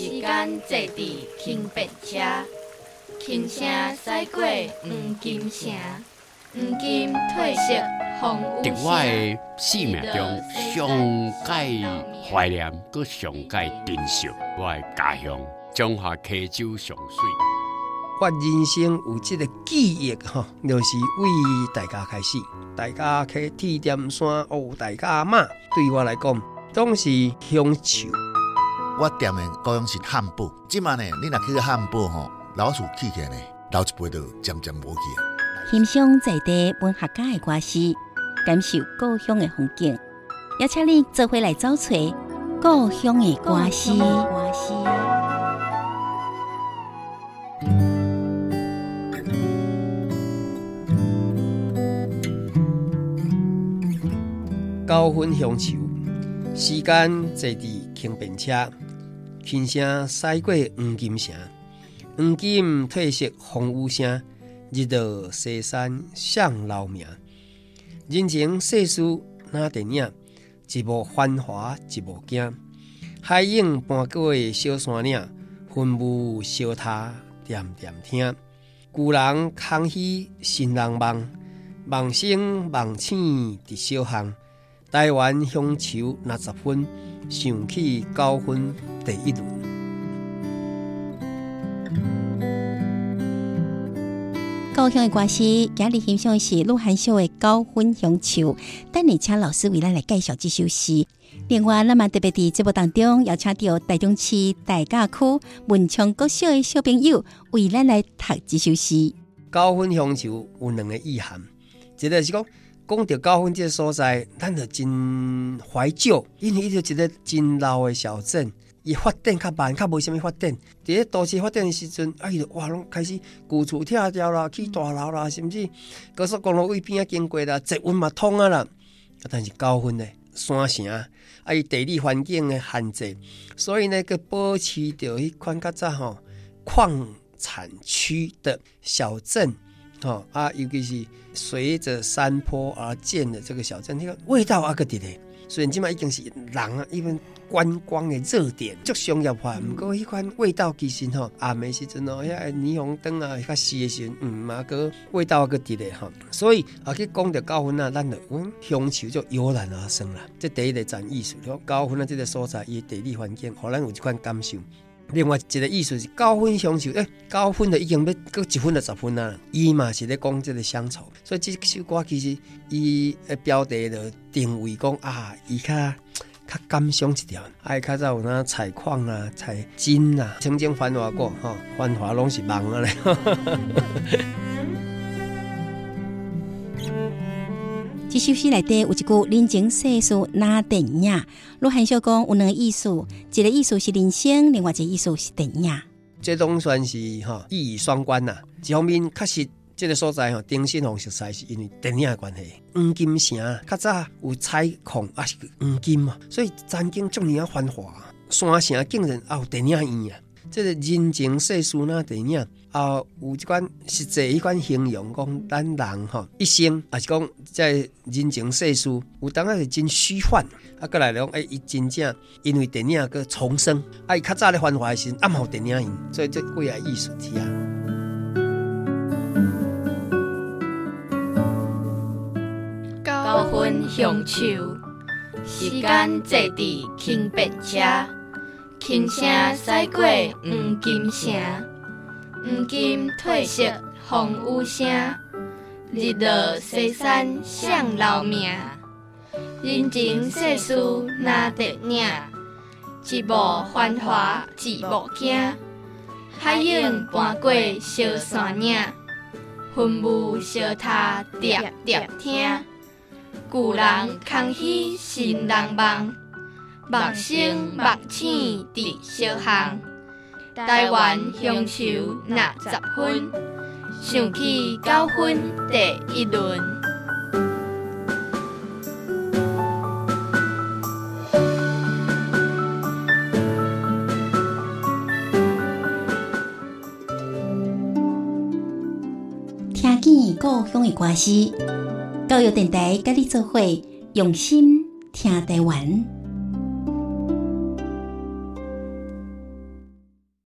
时间坐伫轻便车，轻声驶过黄金城，黄金褪色风雨声。在我的生命中，上界怀念，搁上界珍惜我的家乡中华溪州上水。我人生有这个记忆吼，就是为大家开始，大家去铁点山哦，大家妈对我来讲总是乡愁。我店的高雄是汉堡，即晚呢，你若去汉堡吼，老鼠起起来呢，老一辈都渐渐无去啊。欣赏在地文学家的歌诗，感受故乡的风景，邀请你做回来找寻故乡的歌诗。高分乡愁，时间坐伫轻便车。轻声驶过黄金城，黄金褪色风雨声，日落西山向老名。人情世事那电影，一幕繁华一幕惊。海影搬过小山岭，云雾小塔点点听。旧人空虚新人梦，梦醒梦醒伫小巷。台湾乡愁六十分，想起高分第一轮。高雄的歌词，今日欣赏的是鹿晗秀的高分乡愁。等你请老师为咱来介绍这首诗。另外，咱嘛特别伫节目当中邀请到台中市大甲区文昌国小的小朋友为咱来读这首诗。高分乡愁有两个意涵，一个是讲。讲到九分这个所在，咱就真怀旧，因为伊就一个真老的小镇，伊发展较慢，较无啥物发展。伫咧都市发展的时阵，哎哟，哇，拢开始旧厝拆掉啦，起大楼啦，甚至高速公路位边啊经过啦，捷运嘛通啊啦。但是九分呢，山城啊，伊地理环境的限制，所以呢，佮保持着迄款较早吼矿产区的小镇。哦啊，尤其是随着山坡而建的这个小镇，那个味道啊，个滴嘞。虽然今麦已经是人啊，一份观光的热点，足商业化。不过，迄款味道其实吼，暗暝时阵哦，遐霓虹灯啊，较细的时阵，嗯嘛个味道啊个滴嘞哈。所以啊，去讲到高分啊，咱就讲乡愁就油然而生了。这第一个展艺术，高分啊，这个所在伊地理环境，互咱有一款感受。另外一个意思是高分享受，诶、欸，九分的已经要搁一分的十分啊。伊嘛是咧讲这个乡愁，所以这首歌其实伊诶标题就定位讲啊，伊较较感伤一点，爱较早有那采矿啊、采金啊，曾经繁华过，吼、繁华拢是梦啊咧。这首诗内底有一句人情世事那电影，鹿晗小讲有两个意思，一个意思是人生，另外一个意思是电影。这种算是哈一语双关呐。一方面确实这个所在吼，丁新红熟悉是因为电影的关系。黄金城较早有采矿，也是黄金嘛，所以曾经这么样繁华。山城竟然也有电影院啊！这个人情世事那电影啊，有一款实际一款形容讲，咱人吼一生也是讲在人情世事有当然是真虚幻，啊，过来讲诶，伊真正因为电影个重生，啊，伊较早咧繁华时暗号电影院，所以这贵啊艺术体啊。九分享受，时间坐伫轻便车。轻声驶过黄金城，黄金褪色风雨声，日落西山向老名。人情世事那电影，一幕繁华一幕惊。海影搬过小山岭，云雾小塔叠叠听。旧人空虚新人梦。梦醒梦醒伫小巷，台湾乡愁六十分，想起九分第一轮。听见故乡的歌词，教育电台跟你做伙用心听台湾。